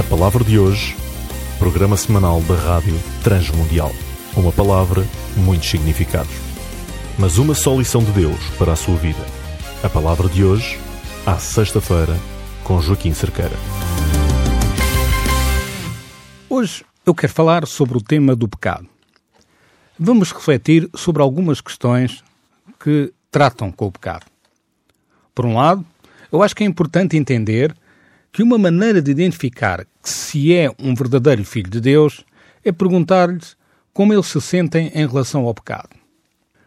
A palavra de hoje, programa semanal da Rádio Transmundial. Uma palavra, muitos significados. Mas uma só lição de Deus para a sua vida. A palavra de hoje, à sexta-feira, com Joaquim Cerqueira. Hoje eu quero falar sobre o tema do pecado. Vamos refletir sobre algumas questões que tratam com o pecado. Por um lado, eu acho que é importante entender que uma maneira de identificar que se é um verdadeiro filho de Deus é perguntar-lhes como eles se sentem em relação ao pecado.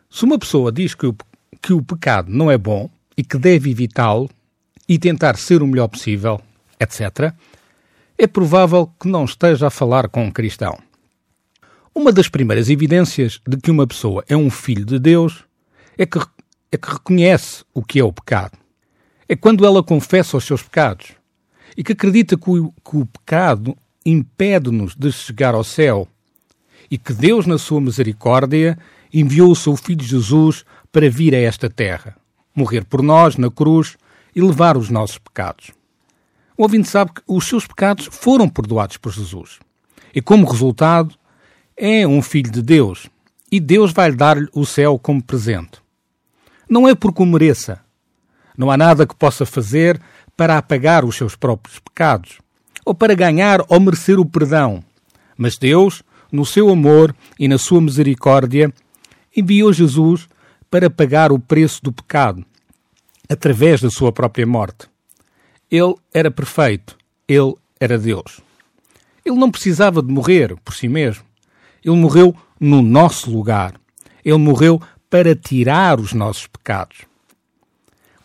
Se uma pessoa diz que o, que o pecado não é bom e que deve evitá-lo e tentar ser o melhor possível, etc., é provável que não esteja a falar com um cristão. Uma das primeiras evidências de que uma pessoa é um filho de Deus é que, é que reconhece o que é o pecado. É quando ela confessa os seus pecados e que acredita que o, que o pecado impede-nos de chegar ao céu e que Deus, na sua misericórdia, enviou o seu Filho Jesus para vir a esta terra, morrer por nós na cruz e levar os nossos pecados. O ouvinte sabe que os seus pecados foram perdoados por Jesus e, como resultado, é um filho de Deus e Deus vai dar-lhe o céu como presente. Não é porque o mereça. Não há nada que possa fazer para apagar os seus próprios pecados, ou para ganhar ou merecer o perdão. Mas Deus, no seu amor e na sua misericórdia, enviou Jesus para pagar o preço do pecado, através da sua própria morte. Ele era perfeito, ele era Deus. Ele não precisava de morrer por si mesmo. Ele morreu no nosso lugar. Ele morreu para tirar os nossos pecados.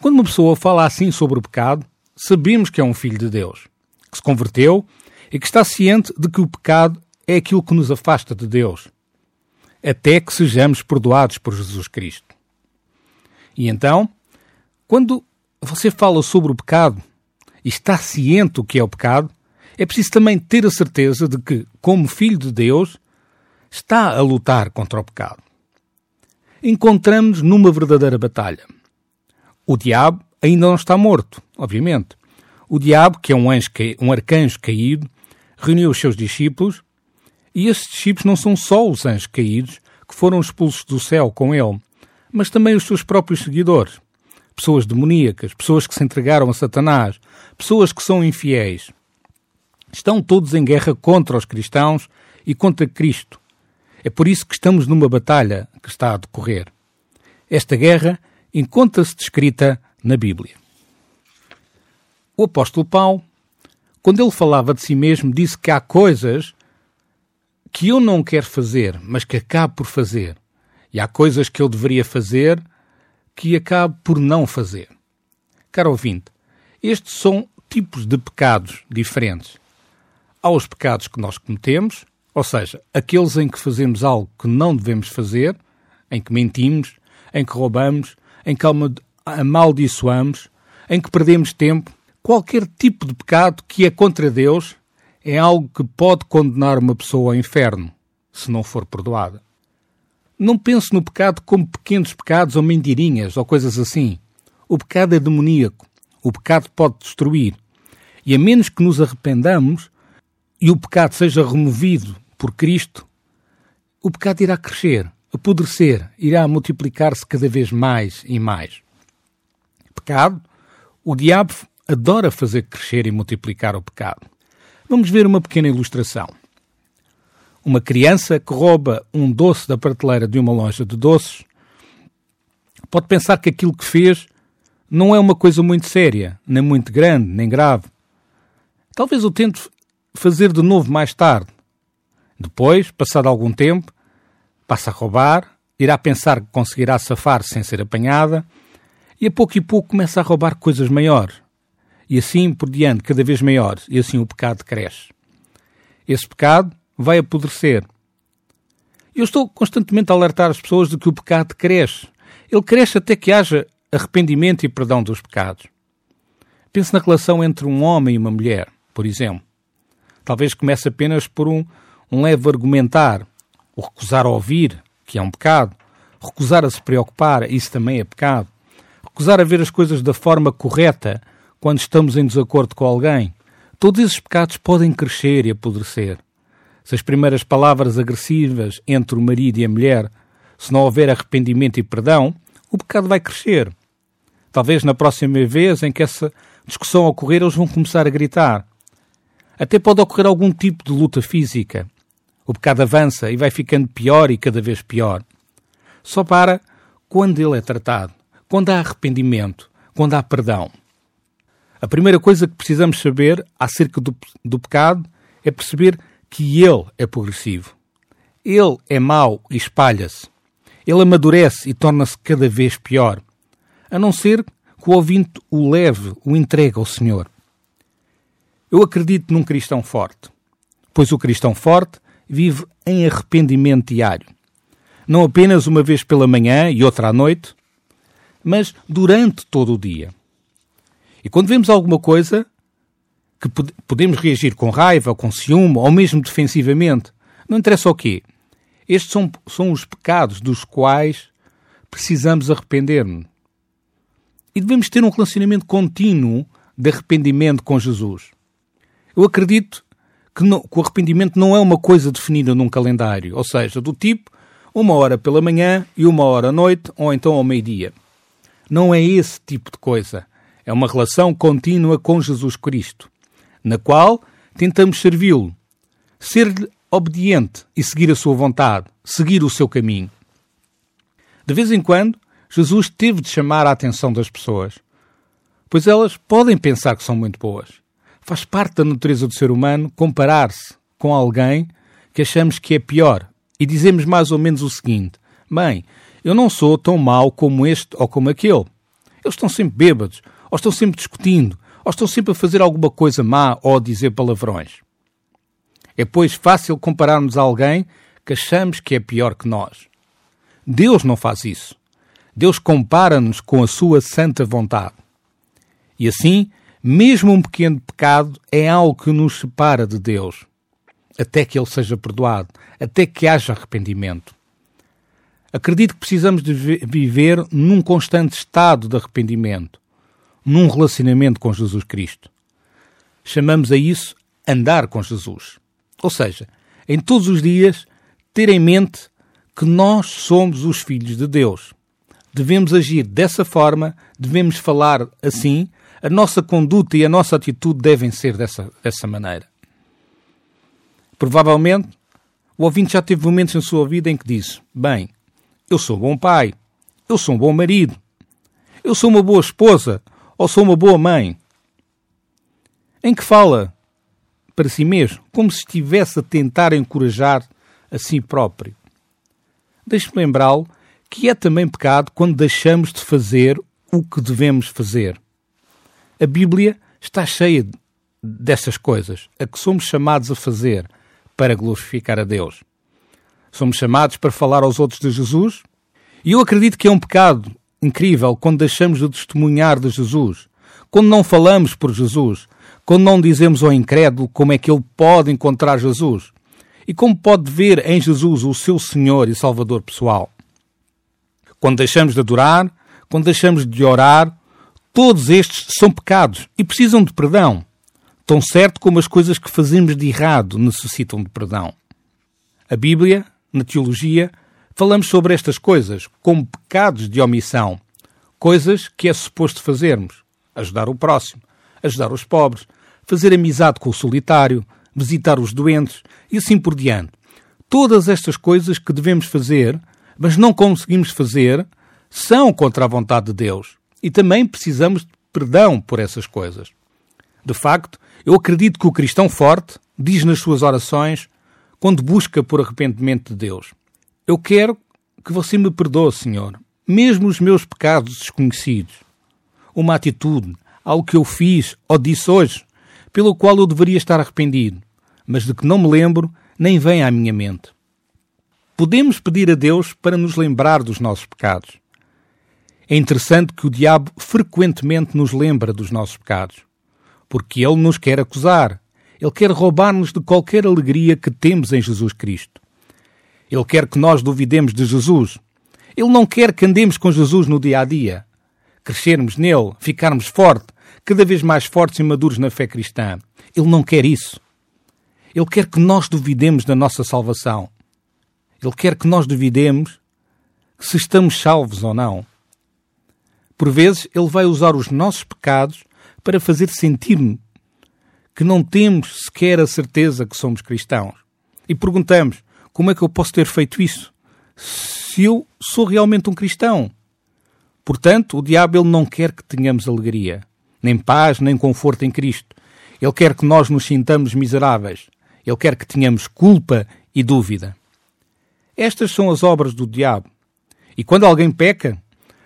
Quando uma pessoa fala assim sobre o pecado, sabemos que é um filho de Deus, que se converteu e que está ciente de que o pecado é aquilo que nos afasta de Deus, até que sejamos perdoados por Jesus Cristo. E então, quando você fala sobre o pecado e está ciente do que é o pecado, é preciso também ter a certeza de que, como filho de Deus, está a lutar contra o pecado. Encontramos-nos numa verdadeira batalha. O diabo ainda não está morto, obviamente. O diabo, que é um, anjo, um arcanjo caído, reuniu os seus discípulos, e esses discípulos não são só os anjos caídos que foram expulsos do céu com ele, mas também os seus próprios seguidores. Pessoas demoníacas, pessoas que se entregaram a Satanás, pessoas que são infiéis. Estão todos em guerra contra os cristãos e contra Cristo. É por isso que estamos numa batalha que está a decorrer. Esta guerra encontra-se descrita na Bíblia. O apóstolo Paulo, quando ele falava de si mesmo, disse que há coisas que eu não quero fazer, mas que acabo por fazer. E há coisas que eu deveria fazer que acabo por não fazer. Caro ouvinte, estes são tipos de pecados diferentes. Há os pecados que nós cometemos, ou seja, aqueles em que fazemos algo que não devemos fazer, em que mentimos, em que roubamos, em que amaldiçoamos, em que perdemos tempo, qualquer tipo de pecado que é contra Deus é algo que pode condenar uma pessoa ao inferno, se não for perdoada. Não pense no pecado como pequenos pecados ou mentirinhas ou coisas assim. O pecado é demoníaco. O pecado pode destruir. E a menos que nos arrependamos e o pecado seja removido por Cristo, o pecado irá crescer, apodrecer, irá multiplicar-se cada vez mais e mais pecado, o diabo adora fazer crescer e multiplicar o pecado. Vamos ver uma pequena ilustração. Uma criança que rouba um doce da prateleira de uma loja de doces pode pensar que aquilo que fez não é uma coisa muito séria, nem muito grande, nem grave. Talvez o tente fazer de novo mais tarde. Depois, passado algum tempo, passa a roubar, irá pensar que conseguirá safar sem ser apanhada e a pouco e pouco começa a roubar coisas maiores. E assim por diante, cada vez maiores, e assim o pecado cresce. Esse pecado vai apodrecer. Eu estou constantemente a alertar as pessoas de que o pecado cresce. Ele cresce até que haja arrependimento e perdão dos pecados. Pense na relação entre um homem e uma mulher, por exemplo. Talvez comece apenas por um, um leve argumentar, o recusar a ouvir, que é um pecado, recusar a se preocupar, isso também é pecado recusar a ver as coisas da forma correta quando estamos em desacordo com alguém. Todos esses pecados podem crescer e apodrecer. Se as primeiras palavras agressivas entre o marido e a mulher, se não houver arrependimento e perdão, o pecado vai crescer. Talvez na próxima vez em que essa discussão ocorrer, eles vão começar a gritar. Até pode ocorrer algum tipo de luta física. O pecado avança e vai ficando pior e cada vez pior. Só para quando ele é tratado, quando há arrependimento, quando há perdão. A primeira coisa que precisamos saber acerca do, do pecado é perceber que ele é progressivo. Ele é mau e espalha-se. Ele amadurece e torna-se cada vez pior. A não ser que o ouvinte o leve, o entregue ao Senhor. Eu acredito num cristão forte, pois o cristão forte vive em arrependimento diário. Não apenas uma vez pela manhã e outra à noite, mas durante todo o dia. E quando vemos alguma coisa que podemos reagir com raiva, com ciúme ou mesmo defensivamente, não interessa o quê. Estes são, são os pecados dos quais precisamos arrepender-nos. E devemos ter um relacionamento contínuo de arrependimento com Jesus. Eu acredito que, não, que o arrependimento não é uma coisa definida num calendário, ou seja, do tipo uma hora pela manhã e uma hora à noite, ou então ao meio-dia. Não é esse tipo de coisa. É uma relação contínua com Jesus Cristo, na qual tentamos servi-lo, ser-lhe obediente e seguir a sua vontade, seguir o seu caminho. De vez em quando, Jesus teve de chamar a atenção das pessoas, pois elas podem pensar que são muito boas, Faz parte da natureza do ser humano comparar-se com alguém que achamos que é pior e dizemos mais ou menos o seguinte: Bem, eu não sou tão mau como este ou como aquele. Eles estão sempre bêbados, ou estão sempre discutindo, ou estão sempre a fazer alguma coisa má ou a dizer palavrões. É, pois, fácil compararmos alguém que achamos que é pior que nós. Deus não faz isso. Deus compara-nos com a sua santa vontade. E assim, mesmo um pequeno pecado é algo que nos separa de Deus, até que ele seja perdoado, até que haja arrependimento. Acredito que precisamos de viver num constante estado de arrependimento, num relacionamento com Jesus Cristo. Chamamos a isso andar com Jesus. Ou seja, em todos os dias, ter em mente que nós somos os filhos de Deus. Devemos agir dessa forma, devemos falar assim, a nossa conduta e a nossa atitude devem ser dessa, dessa maneira. Provavelmente, o ouvinte já teve momentos na sua vida em que disse: Bem, eu sou um bom pai, eu sou um bom marido, eu sou uma boa esposa ou sou uma boa mãe. Em que fala para si mesmo, como se estivesse a tentar encorajar a si próprio. Deixe-me lembrá-lo que é também pecado quando deixamos de fazer o que devemos fazer. A Bíblia está cheia dessas coisas, a que somos chamados a fazer para glorificar a Deus. Somos chamados para falar aos outros de Jesus, e eu acredito que é um pecado incrível quando deixamos de testemunhar de Jesus, quando não falamos por Jesus, quando não dizemos ao incrédulo como é que ele pode encontrar Jesus. E como pode ver em Jesus o seu Senhor e Salvador pessoal. Quando deixamos de adorar, quando deixamos de orar, Todos estes são pecados e precisam de perdão, tão certo como as coisas que fazemos de errado necessitam de perdão. A Bíblia, na teologia, falamos sobre estas coisas como pecados de omissão, coisas que é suposto fazermos: ajudar o próximo, ajudar os pobres, fazer amizade com o solitário, visitar os doentes e assim por diante. Todas estas coisas que devemos fazer, mas não conseguimos fazer, são contra a vontade de Deus e também precisamos de perdão por essas coisas. De facto, eu acredito que o cristão forte diz nas suas orações, quando busca por arrependimento de Deus: Eu quero que você me perdoe, Senhor, mesmo os meus pecados desconhecidos. Uma atitude, algo que eu fiz ou disse hoje, pelo qual eu deveria estar arrependido, mas de que não me lembro nem vem à minha mente. Podemos pedir a Deus para nos lembrar dos nossos pecados. É interessante que o diabo frequentemente nos lembra dos nossos pecados, porque ele nos quer acusar, ele quer roubar-nos de qualquer alegria que temos em Jesus Cristo. Ele quer que nós duvidemos de Jesus. Ele não quer que andemos com Jesus no dia a dia, crescermos nele, ficarmos forte, cada vez mais fortes e maduros na fé cristã. Ele não quer isso. Ele quer que nós duvidemos da nossa salvação. Ele quer que nós duvidemos se estamos salvos ou não. Por vezes, ele vai usar os nossos pecados para fazer sentir-me que não temos sequer a certeza que somos cristãos. E perguntamos: como é que eu posso ter feito isso? Se eu sou realmente um cristão. Portanto, o diabo ele não quer que tenhamos alegria, nem paz, nem conforto em Cristo. Ele quer que nós nos sintamos miseráveis. Ele quer que tenhamos culpa e dúvida. Estas são as obras do diabo. E quando alguém peca,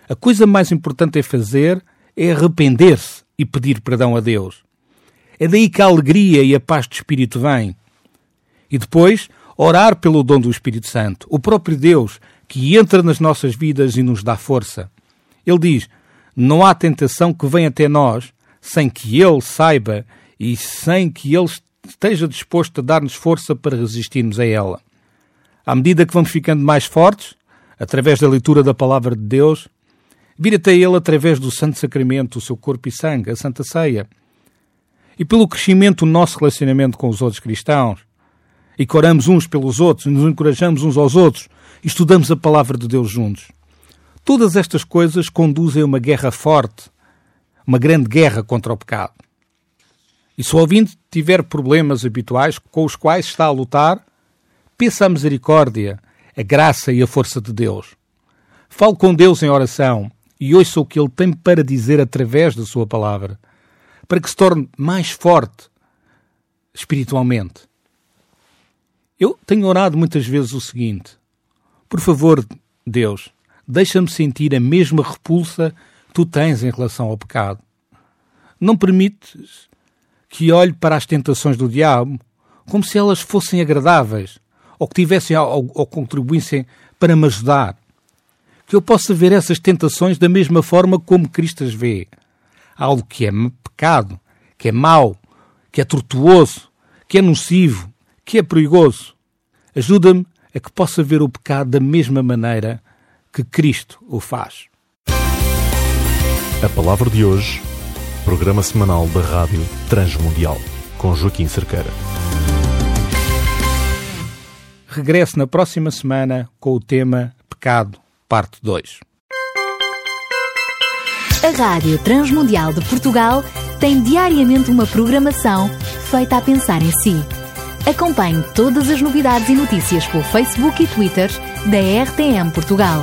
a coisa mais importante a fazer é arrepender-se e pedir perdão a Deus. É daí que a alegria e a paz do Espírito vêm. E depois, orar pelo dom do Espírito Santo, o próprio Deus que entra nas nossas vidas e nos dá força. Ele diz: Não há tentação que venha até nós sem que Ele saiba e sem que Ele esteja disposto a dar-nos força para resistirmos a ela. À medida que vamos ficando mais fortes, através da leitura da palavra de Deus, vir até Ele através do Santo Sacramento, o seu corpo e sangue, a Santa Ceia, e pelo crescimento do nosso relacionamento com os outros cristãos, e que oramos uns pelos outros, nos encorajamos uns aos outros, e estudamos a palavra de Deus juntos. Todas estas coisas conduzem a uma guerra forte, uma grande guerra contra o pecado. E se o ouvinte tiver problemas habituais com os quais está a lutar, peça a misericórdia, a graça e a força de Deus. Fale com Deus em oração e ouça o que Ele tem para dizer através da Sua palavra, para que se torne mais forte espiritualmente. Eu tenho orado muitas vezes o seguinte: Por favor, Deus, deixa-me sentir a mesma repulsa que tu tens em relação ao pecado. Não permites que olhe para as tentações do diabo como se elas fossem agradáveis ou que tivessem ou, ou contribuíssem para me ajudar. Que eu possa ver essas tentações da mesma forma como Cristo as vê. Algo que é pecado, que é mau, que é tortuoso, que é nocivo, que é perigoso. Ajuda-me a que possa ver o pecado da mesma maneira que Cristo o faz. A palavra de hoje programa semanal da Rádio Transmundial, com Joaquim Cerqueira. Regresso na próxima semana com o tema Pecado, parte 2. A Rádio Transmundial de Portugal tem diariamente uma programação feita a pensar em si. Acompanhe todas as novidades e notícias pelo Facebook e Twitter da RTM Portugal.